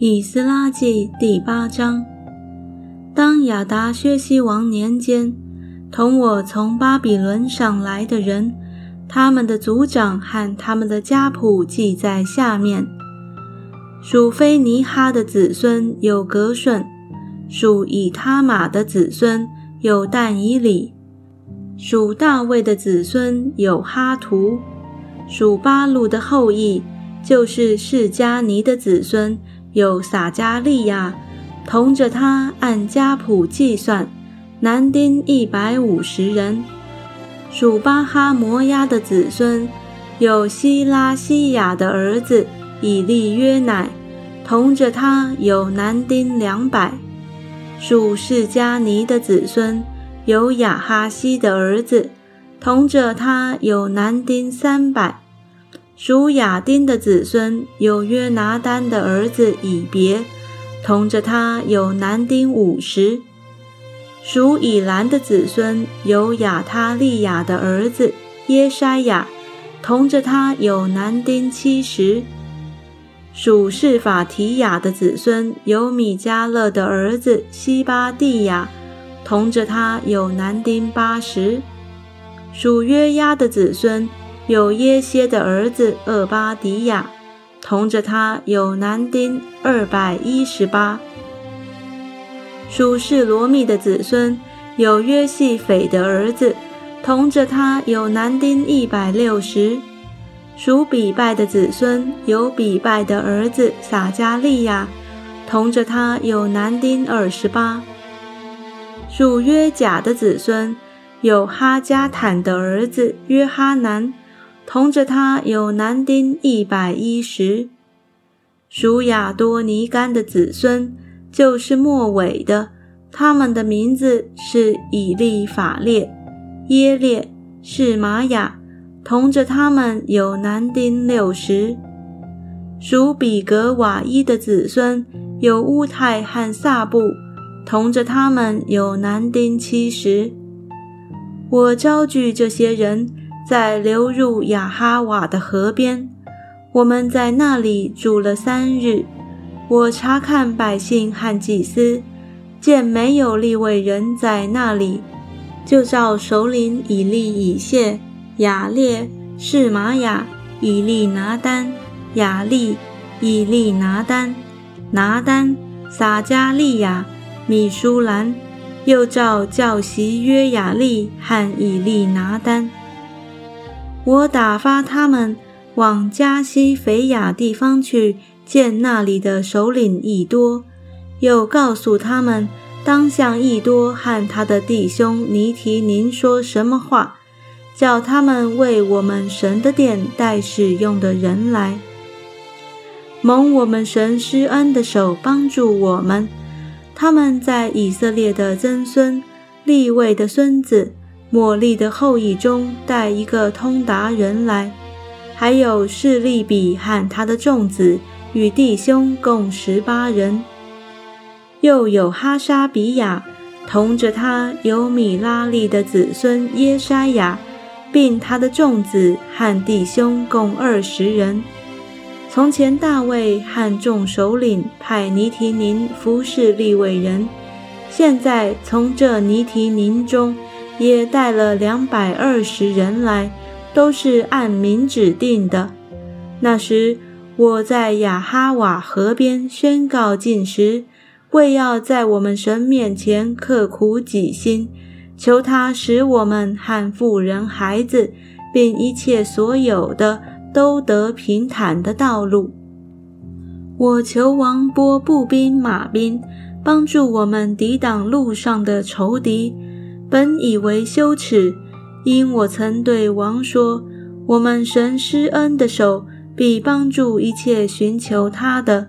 以斯拉记第八章。当亚达薛西王年间，同我从巴比伦上来的人，他们的族长和他们的家谱记在下面：属菲尼哈的子孙有格顺，属以他玛的子孙有但以里，属大卫的子孙有哈图，属巴路的后裔就是释迦尼的子孙。有撒加利亚，同着他按家谱计算，男丁一百五十人。属巴哈摩押的子孙，有希拉西亚的儿子以利约乃，同着他有男丁两百。属释迦尼的子孙，有亚哈西的儿子，同着他有男丁三百。属亚丁的子孙有约拿丹的儿子以别，同着他有男丁五十。属以兰的子孙有亚他利亚的儿子耶筛亚，同着他有男丁七十。属示法提亚的子孙有米迦勒的儿子西巴蒂亚，同着他有男丁八十。属约押的子孙。有耶歇的儿子厄巴迪亚，同着他有男丁二百一十八。属士罗密的子孙有约细斐的儿子，同着他有男丁一百六十。属比拜的子孙有比拜的儿子撒加利亚，同着他有男丁二十八。属约甲的子孙有哈加坦的儿子约哈南。同着他有男丁一百一十，属亚多尼干的子孙就是末尾的，他们的名字是以利法列、耶列、是玛雅。同着他们有男丁六十，属比格瓦伊的子孙有乌泰和萨布，同着他们有男丁七十。我招聚这些人。在流入雅哈瓦的河边，我们在那里住了三日。我查看百姓和祭司，见没有立位人在那里，就照首领以利以谢、雅列、士玛雅、以利拿丹、雅利、以利拿丹、拿丹、撒加利亚、米舒兰，又照教习约雅利和以利拿丹。我打发他们往加西肥雅地方去见那里的首领以多，又告诉他们当向以多和他的弟兄尼提宁说什么话，叫他们为我们神的殿带使用的人来，蒙我们神施恩的手帮助我们。他们在以色列的曾孙立位的孙子。茉莉的后裔中带一个通达人来，还有势利比和他的众子与弟兄共十八人，又有哈沙比亚，同着他有米拉利的子孙耶筛亚，并他的众子和弟兄共二十人。从前大卫和众首领派尼提宁服侍利未人，现在从这尼提宁中。也带了两百二十人来，都是按名指定的。那时我在雅哈瓦河边宣告禁食，为要在我们神面前刻苦己心，求他使我们和妇人、孩子，并一切所有的都得平坦的道路。我求王拨步兵、马兵，帮助我们抵挡路上的仇敌。本以为羞耻，因我曾对王说：“我们神施恩的手必帮助一切寻求他的，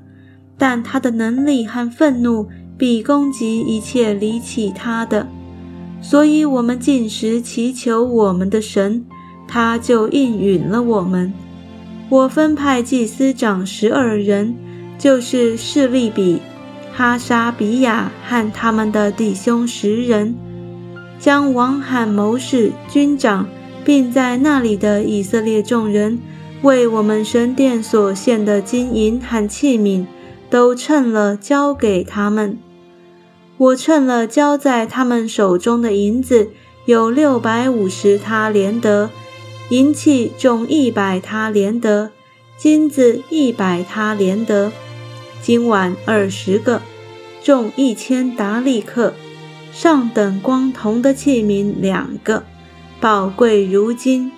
但他的能力和愤怒必攻击一切离弃他的。所以，我们进食祈求我们的神，他就应允了我们。我分派祭司长十二人，就是示利比、哈沙比亚和他们的弟兄十人。”将王罕谋士、军长，并在那里的以色列众人，为我们神殿所献的金银和器皿，都称了交给他们。我称了交在他们手中的银子有六百五十他连德，银器重一百他连德，金子一百他连德，今晚二十个，重一千达利克，上等光铜的器皿两个，宝贵如金。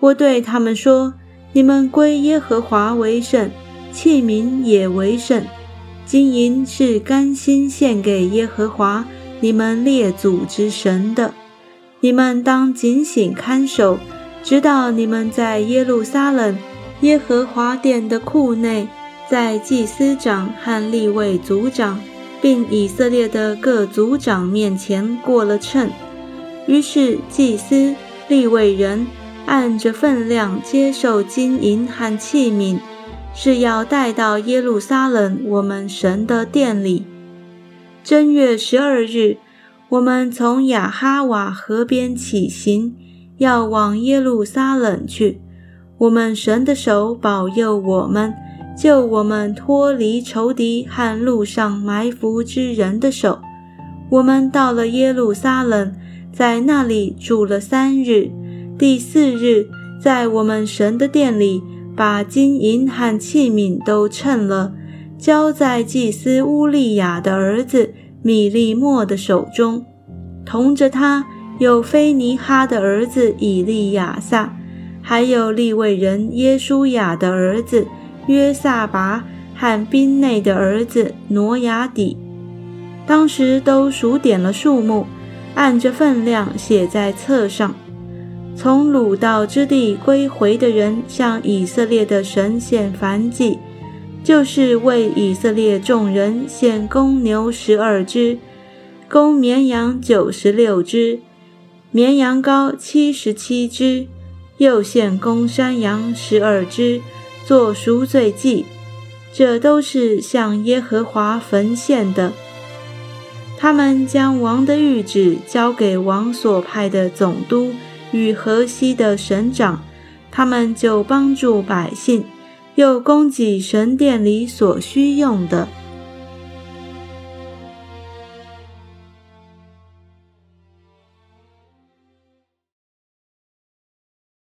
我对他们说：“你们归耶和华为圣，器皿也为圣。金银是甘心献给耶和华你们列祖之神的。你们当警醒看守，直到你们在耶路撒冷耶和华殿的库内，在祭司长和立位族长，并以色列的各族长面前过了秤。于是祭司立位人。”按着分量接受金银和器皿，是要带到耶路撒冷我们神的殿里。正月十二日，我们从亚哈瓦河边起行，要往耶路撒冷去。我们神的手保佑我们，救我们脱离仇敌和路上埋伏之人的手。我们到了耶路撒冷，在那里住了三日。第四日，在我们神的殿里，把金银和器皿都称了，交在祭司乌利亚的儿子米利莫的手中。同着他有菲尼哈的儿子以利亚撒，还有利未人耶书亚的儿子约撒拔和宾内的儿子挪亚底。当时都数点了数目，按着分量写在册上。从鲁道之地归回的人，向以色列的神献燔祭，就是为以色列众人献公牛十二只，公绵羊九十六只，绵羊羔七十七只，又献公山羊十二只，做赎罪祭。这都是向耶和华焚献的。他们将王的谕旨交给王所派的总督。与河西的省长，他们就帮助百姓，又供给神殿里所需用的。